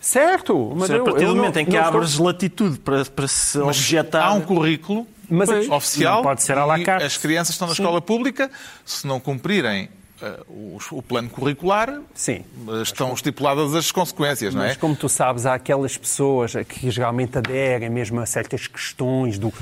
Certo, mas eu, a partir do momento não, em que abres estou... latitude para, para se mas objetar. Há um currículo mas, oficial. pode ser à la carte. As crianças estão na escola pública, se não cumprirem Uh, o, plano curricular, Sim. estão estipuladas as consequências, não é? Mas como tu sabes, há aquelas pessoas que geralmente aderem mesmo a certas questões do,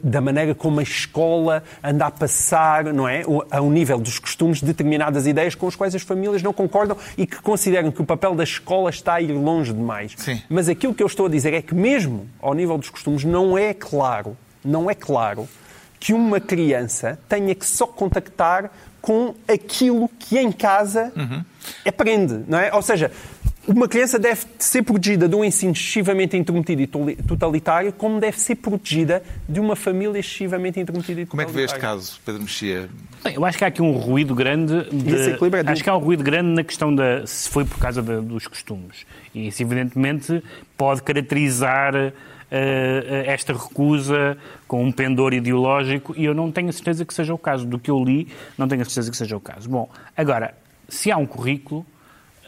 da maneira como a escola anda a passar, não é? Ao nível dos costumes, determinadas ideias com as quais as famílias não concordam e que consideram que o papel da escola está a ir longe demais. Sim. Mas aquilo que eu estou a dizer é que mesmo ao nível dos costumes não é claro, não é claro que uma criança tenha que só contactar com aquilo que em casa uhum. aprende, não é? Ou seja, uma criança deve ser protegida de um ensino excessivamente intrometido e totalitário, como deve ser protegida de uma família excessivamente intrometida e totalitária. Como é que vê este caso, Pedro Mexia? Bem, eu acho que há aqui um ruído grande. De... É acho que há um ruído grande na questão da se foi por causa de, dos costumes. E isso, evidentemente, pode caracterizar esta recusa com um pendor ideológico e eu não tenho a certeza que seja o caso. Do que eu li, não tenho a certeza que seja o caso. Bom, agora, se há um currículo,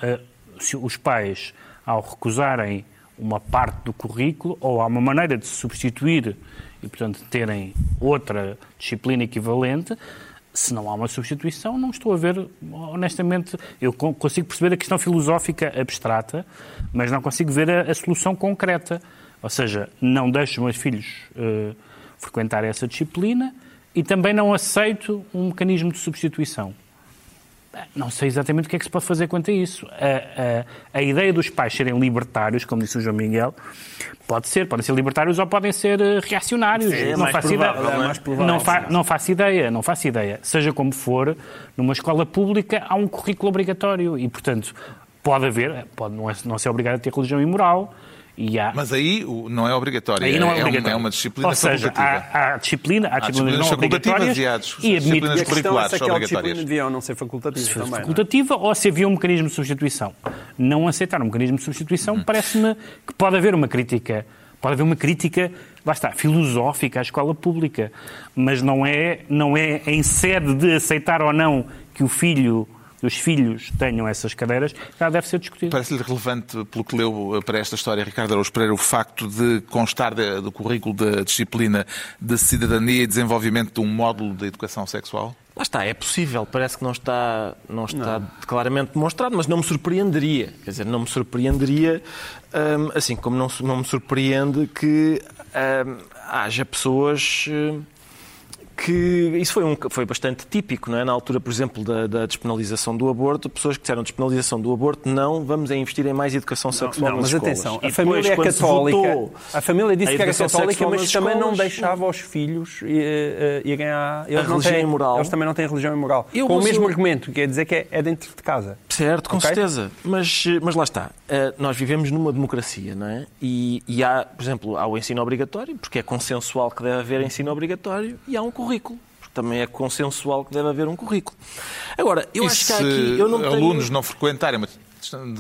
uh, se os pais, ao recusarem uma parte do currículo, ou há uma maneira de se substituir e, portanto, terem outra disciplina equivalente, se não há uma substituição, não estou a ver, honestamente, eu consigo perceber a questão filosófica abstrata, mas não consigo ver a, a solução concreta. Ou seja, não deixo os meus filhos uh, frequentar essa disciplina e também não aceito um mecanismo de substituição. Não sei exatamente o que é que se pode fazer quanto a isso. A, a, a, ideia dos pais serem libertários, como disse o João Miguel, pode ser, podem ser libertários ou podem ser eh, reacionários. É não, faço provável, ideia. É provável, não, fa não faço ideia, não faço ideia. Seja como for, numa escola pública há um currículo obrigatório e, portanto, pode haver, pode não, é, não ser obrigado a ter religião e moral, Há... Mas aí não é obrigatório. Aí não é, obrigatório. é uma disciplina Ou seja, há, há disciplina, há, há disciplinas não obrigatórias e, e disciplinas curriculares é se obrigatórias. devia ou não ser facultativa. Se também, é? facultativa ou se havia um mecanismo de substituição. Não aceitar um mecanismo de substituição hum. parece-me que pode haver uma crítica pode haver uma crítica, lá está, filosófica à escola pública, mas não é, não é em sede de aceitar ou não que o filho os filhos tenham essas cadeiras, já deve ser discutido. Parece-lhe relevante, pelo que leu para esta história, Ricardo Araújo Pereira, o facto de constar de, do currículo da disciplina de cidadania e desenvolvimento de um módulo de educação sexual? Lá está, é possível, parece que não está, não está não. claramente demonstrado, mas não me surpreenderia. Quer dizer, não me surpreenderia, hum, assim como não, não me surpreende que hum, haja pessoas eh, que isso foi, um, foi bastante típico, não é? Na altura, por exemplo, da, da despenalização do aborto, pessoas que disseram despenalização do aborto, não, vamos a investir em mais educação sexual Não, nas mas escolas. atenção, E a família é depois, se católica. votou A família disse a que era católica, mas também não deixava aos filhos irem à. Eles, não religião têm, imoral. eles também não têm religião imoral. Eu- Com o mesmo eu- argumento, que é dizer que é, é dentro de casa. Certo, com Ok? certeza. Mas, mas lá está. Eh, Nós vivemos numa democracia, não é? E, e há, por exemplo, há o ensino obrigatório, porque é consensual que deve haver ensino obrigatório, e há um currículo, porque também é consensual que deve haver um currículo. Agora, eu e acho se que há aqui. Eu não tenho... alunos não frequentarem uma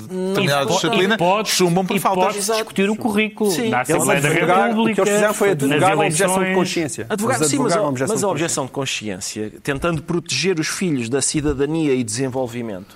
determinada disciplina, e podes- chumbam por e faltas. podes discutir o currículo Sim. Eles Assembleia da República. o que eles fizeram foi advogar a objeção de consciência. Advogar, sim, mas, a- mas a objeção de consciência, tentando proteger os filhos da cidadania e desenvolvimento.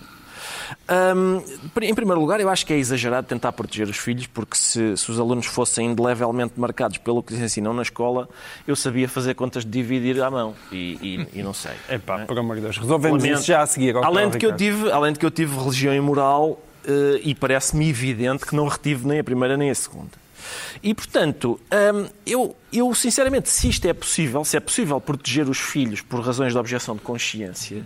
Hum, em primeiro lugar, eu acho que é exagerado tentar proteger os filhos, porque se, se os alunos fossem indelevelmente marcados pelo que lhes ensinam na escola, eu sabia fazer contas de dividir à mão. E, e- e não sei. Epá, por amor de Deus. Resolvemos Lamento. isso já a seguir. Além de, que eu tive, além de que eu tive religião e moral, eh, e parece-me evidente que não retive nem a primeira nem a segunda. E, portanto, eu, eu, sinceramente, se isto é possível, se é possível proteger os filhos por razões de objeção de consciência,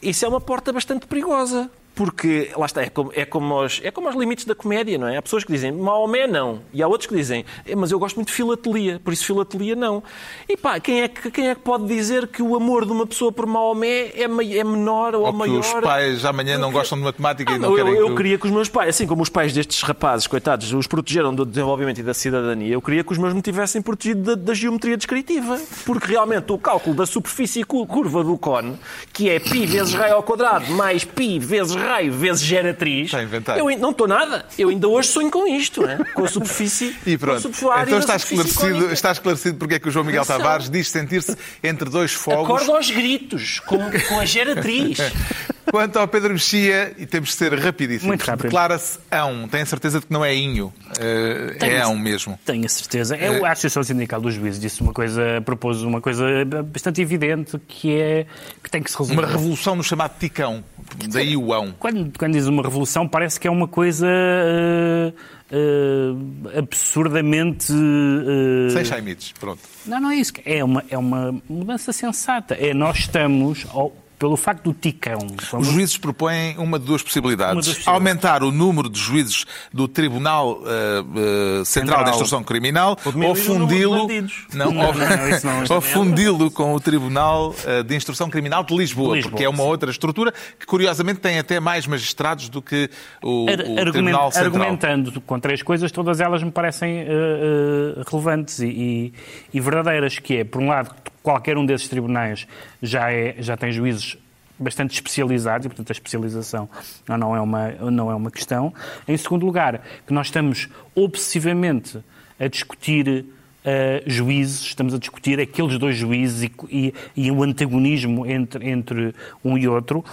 isso é uma porta bastante perigosa. Porque, lá está, é como, é, como aos, é como aos limites da comédia, não é? Há pessoas que dizem Maomé não, e há outros que dizem "É, mas eu gosto muito de filatelia, por isso filatelia não. E pá, quem é que, quem é que pode dizer que o amor de uma pessoa por Maomé é, mai- é menor ou, Ou que maior? os pais amanhã não gostam de matemática e Ah, não eu, querem eu que... o- queria que os meus pais, assim como os pais destes rapazes, coitados, os protegeram do desenvolvimento e da cidadania, eu queria que os meus me tivessem protegido da, da geometria descritiva. Porque realmente o cálculo da superfície cu- curva do cone, que é π vezes raio ao quadrado mais π vezes raio vezes geratriz, Está inventado. eu não estou nada. Eu ainda hoje sonho com isto, não é? com a superfície. E pronto, então está esclarecido, está esclarecido porque é que o João Miguel Atenção. Tavares diz sentir-se entre dois fogos. Acorda aos gritos, com, com a geratriz. Quanto ao Pedro Mexia, e temos de ser rapidíssimos, Muito rápido. declara-se ão. Tem a certeza de que não é inho. É Tenho- ão mesmo. Tenho a certeza. Eu, a Associação Sindical dos Juízes disse uma coisa, propôs uma coisa bastante evidente, que é que tem que se resolver. Uma revolução no chamado ticão. Daí o ão. Quando, quando diz uma revolução, parece que é uma coisa eh, eh, absurdamente. eh, Sem chaimites. Pronto. Não, não é isso. É uma, é uma mudança sensata. É nós estamos, ao- pelo facto do ticão. Os juízes propõem uma de duas possibilidades. Uma possibilidades. Aumentar o número de juízes do Tribunal eh, eh, Central, Central. de Instrução Criminal Ou de fundi-lo não, Não, ou, não, ou é fundi-lo com o Tribunal eh, de Instrução Criminal de Lisboa, Lisboa, porque é uma sim. outra estrutura que curiosamente tem até mais magistrados do que o, Ar- o Tribunal Central. argumentando com três coisas, todas elas me parecem eh, relevantes e, e- e verdadeiras, que é, por um lado, qualquer um desses tribunais já, é, já tem juízes bastante especializados e, portanto, a especialização não, é uma, não é uma questão. Em segundo lugar, que nós estamos obsessivamente a discutir eh, juízes, estamos a discutir aqueles dois juízes e, e- e o antagonismo entre, entre um e outro.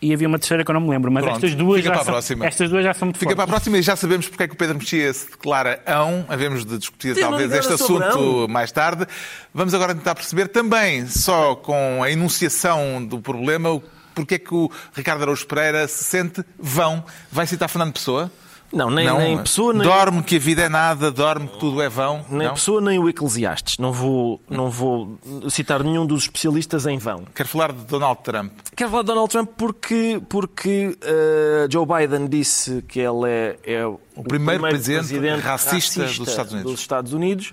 E havia uma terceira que eu não me lembro, mas Pronto, estas duas já são, próxima. estas duas já são muito Fica para a fortes. próxima e já sabemos porque é que o Pedro Mexia se declara ão. Havemos de discutir Sim, talvez este assunto mais tarde. Vamos agora tentar perceber também, só com a enunciação do problema, o- porque é que o Ricardo Araújo Pereira se sente vão. Vai citar Fernando Pessoa? Não, nem, nem pessoa, nem, Dorme que a vida é nada, dorme que tudo é vão. nem não? pessoa, nem o Eclesiastes. Não vou, não vou citar nenhum dos especialistas em vão. Quero falar de Donald Trump. Quero falar de Donald Trump porque, porque eh, Joe Biden disse que ele é, é o, primeiro presidente racista dos Estados Unidos. dos Estados Unidos.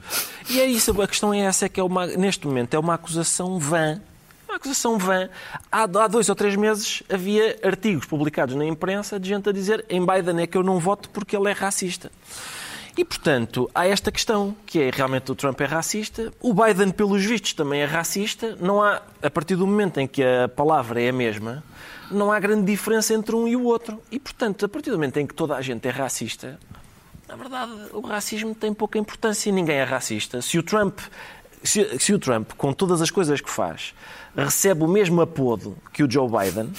E é isso, a questão é essa, é que é uma, neste momento é uma acusação vã. Uma acusação vã. Há, há dois ou três meses havia artigos publicados na imprensa de gente a dizer em Biden é que eu não voto porque ele é racista. E, portanto, há esta questão, que é realmente o Trump é racista, o Biden, pelos vistos, também é racista. Não há, a partir do momento em que a palavra é a mesma, não há grande diferença entre um e o outro. E, portanto, a partir do momento em que toda a gente é racista, na verdade, o racismo tem pouca importância e ninguém é racista. Se o Trump, se, se o Trump, com todas as coisas que faz, recebe o mesmo apodo que o Joe Biden,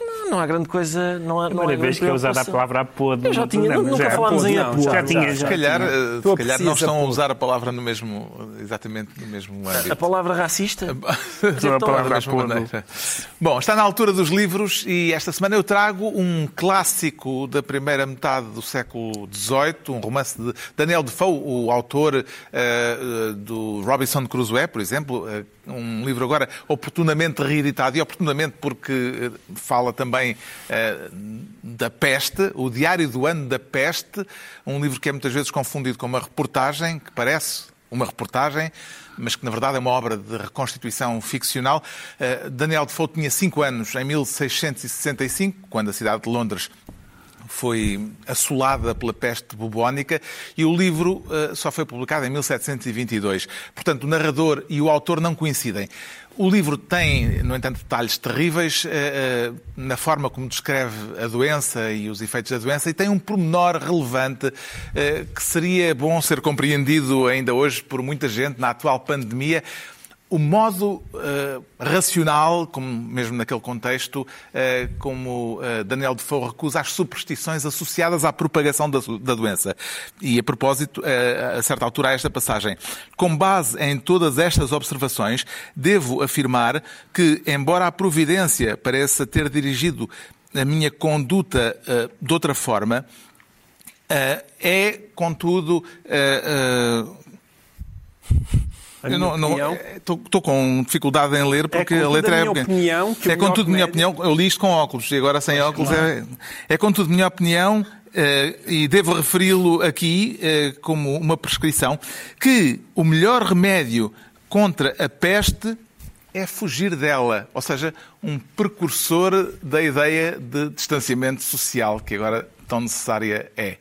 não, não há grande coisa. Não há, A não há primeira vez que é usada a palavra apode. Eu já tinha, programa, nunca já. falámos em Não, apode. já, Já tinha, já. Se calhar, eh, se calhar não estão a a usar a palavra no mesmo, exatamente no mesmo A âmbito. palavra racista? Só a palavra Da mesma apode. maneira. Bom, está na altura dos livros e esta semana eu trago um clássico da primeira metade do século XVIII, um romance de Daniel Defoe, o autor eh, do Robinson Crusoe, por exemplo, eh, um livro agora oportunamente reeditado e oportunamente porque eh, fala também eh, da peste, o Diário do Ano da Peste, um livro que é muitas vezes confundido com uma reportagem, que parece uma reportagem, mas que na verdade é uma obra de reconstituição ficcional. Eh, Daniel Defoe tinha 5 anos em 1665, quando a cidade de Londres foi assolada pela peste bubónica e o livro eh, só foi publicado em 1722. Portanto, o narrador e o autor não coincidem. O livro tem, no entanto, detalhes terríveis eh, eh, na forma como descreve a doença e os efeitos da doença e tem um pormenor relevante que seria bom ser compreendido ainda hoje por muita gente na atual pandemia o modo eh, racional, como mesmo naquele contexto, eh, como eh, Daniel Defoe recusa as superstições associadas à propagação da, da doença. E a propósito, a certa altura há esta passagem. Com base em todas estas observações, devo afirmar que, embora a providência pareça ter dirigido a minha conduta de outra forma, é, contudo, eu não- não- opinião- Estou estou com dificuldade em ler porque contudo a letra é minha pequena. opinião É contudo minha opinião. Eu li isto com óculos e agora sem óculos é, é contudo minha opinião eh, e devo referi-lo aqui eh, como uma prescrição que o melhor remédio contra a peste é fugir dela, ou seja, um precursor da ideia de distanciamento social que agora tão necessária é.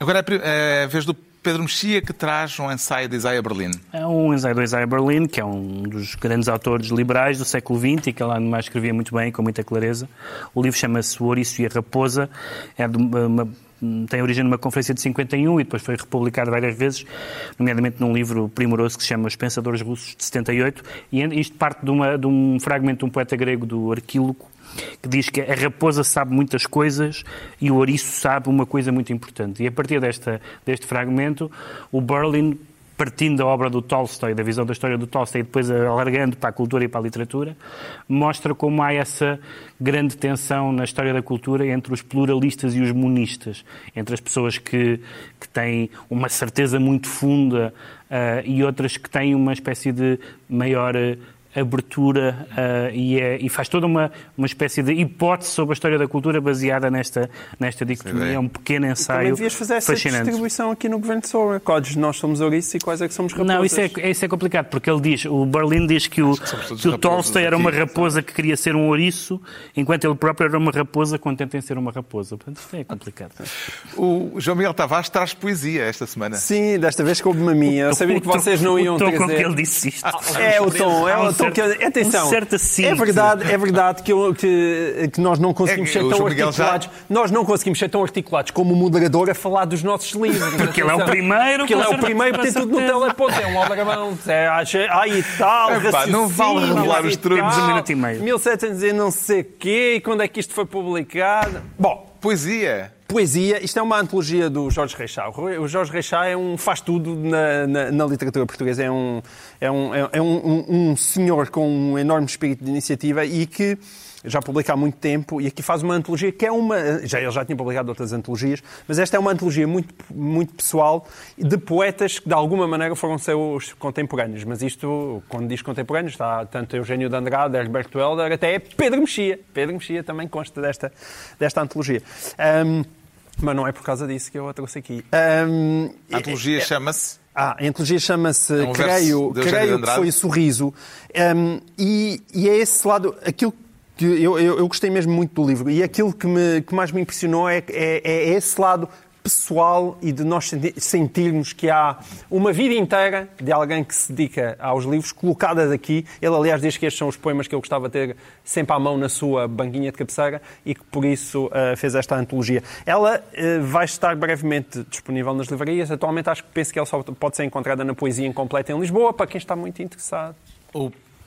Agora é é a vez do Pedro Mexia que traz um ensaio de Isaiah Berlin. É um ensaio do Isaiah Berlin, que é um dos grandes autores liberais do século XX e que lá mais escrevia muito bem, com muita clareza. O livro chama-se O Ouriço e a Raposa. É de uma- tem origem numa conferência de 51 e depois foi republicado várias vezes, nomeadamente num livro primoroso que se chama Os Pensadores Russos, de 78. E isto parte de, uma- de um fragmento de um poeta grego, do Arquíloco, que diz que a raposa sabe muitas coisas e o ouriço sabe uma coisa muito importante. E a partir desta, deste fragmento, o Berlin, partindo da obra do Tolstói, da visão da história do Tolstói, e depois alargando para a cultura e para a literatura, mostra como há essa grande tensão na história da cultura entre os pluralistas e os monistas, entre as pessoas que, que têm uma certeza muito funda ah, e outras que têm uma espécie de maior ah, abertura ah, e, é- e faz toda uma, uma espécie de hipótese sobre a história da cultura baseada nesta, nesta dicotomia. É um pequeno Também ensaio devias fazer essa fascinante. distribuição aqui no Governo de Soura. Quais nós somos ouriços e quais é que somos raposas. Não, isso é, isso é complicado, porque ele diz, o Berlin diz que o, todos que o Tolstói era uma raposa que queria ser um ouriço, enquanto ele próprio era uma raposa contente em ser uma raposa. Portanto, isto é complicado. O João Miguel Tavares traz poesia esta semana. Sim, desta vez coube-me a minha. Eu sabia que vocês não iam o tom com trazer... que ele disse isto. É o tom, é o tom que... certo- Atenção, um certo é verdade, é verdade que, eu- que, que nós não conseguimos É que ser o tão Miguel já- articulados. Nós não conseguimos ser tão articulados como o moderador a falar dos nossos livros. Porque ele é o Atenção. primeiro, Porque ele é o primeiro, certeza. tem tudo no teleponto. É um aldrabão. É, ai e tal, Epá, não vale revelar os truques. Um minuto e meio. 1700 e não sei quê, e quando é que isto foi publicado? Bom, Poesia. Poesia, isto é uma antologia do Jorge Reixá. O Jorge Reixá é um faz tudo na, na- na literatura portuguesa. É, um, é, um, é um, um- um senhor com um enorme espírito de iniciativa e que já publica há muito tempo e aqui faz uma antologia que é uma. Já, ele já tinha publicado outras antologias, mas esta é uma antologia muito, muito pessoal de poetas que de alguma maneira foram seus contemporâneos. Mas isto, quando diz contemporâneos, está tanto Eugênio de Andrade, Herberto Helder, até Pedro Mexia. Pedro Mexia também consta desta, desta antologia. Ahm, mas não é por causa disso que eu a trouxe aqui. Ahm, A antologia chama-se. ah, a antologia chama-se, É um creio, creio que foi Sorriso. Um, e, e é esse lado, aquilo que eu, eu, eu gostei mesmo muito do livro. E aquilo que, me, que mais me impressionou é, é, é esse lado pessoal e de nós senti- sentirmos que há uma vida inteira de alguém que se dedica aos livros colocadas aqui. Ele, aliás, diz que estes são os poemas que ele gostava de ter sempre à mão na sua banquinha de cabeceira e que por isso ah, fez esta antologia. Ela ah, vai estar brevemente disponível nas livrarias. Atualmente acho que penso que ela só pode ser encontrada na Poesia Incompleta em Lisboa, para quem está muito interessado.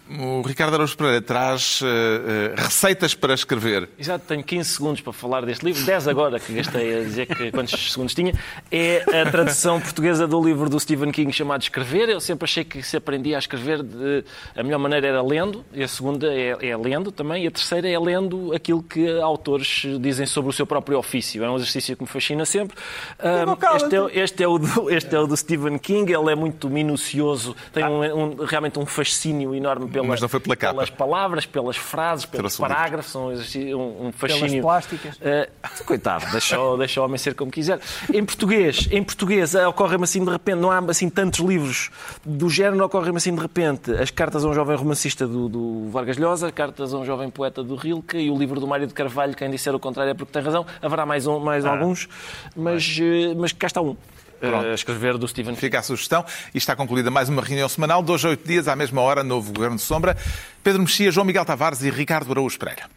O Ricardo Araújo Pereira traz uh, uh, receitas para escrever. Exato, tenho 15 segundos para falar deste livro, 10 agora, que gastei a dizer que quantos segundos tinha. É a tradução portuguesa do livro do Stephen King chamado Escrever. Eu sempre achei que se aprendia a escrever, de, a melhor maneira era lendo, e a segunda é, é, lendo também, e a terceira é lendo aquilo que autores dizem sobre o seu próprio ofício. É um exercício que me fascina sempre. Um, este, é, este, é o do, este é o do Stephen King, ele é muito minucioso, tem um, um, realmente um fascínio enorme pela, Mas não foi pela capa. pelas palavras, pelas frases, pelos parágrafos, são um, um fascínio. Pelas plásticas. Uh, coitado, deixa, deixa o homem ser como quiser. Em português, em português ocorre-me assim de repente, não há assim tantos livros do género, ocorre-me assim de repente as cartas a um jovem romancista do, do Vargas Llosa, cartas a um jovem poeta do Rilke e o livro do Mário de Carvalho, quem disser o contrário é porque tem razão. Haverá mais, um, mais ah. alguns, mas, uh, mas cá está um. Pronto. a escrever do Stephen Fica a sugestão. E está concluída mais uma reunião semanal, dois a oito dias, à mesma hora, novo Governo de Sombra. Pedro Mexia, João Miguel Tavares e Ricardo Araújo Pereira.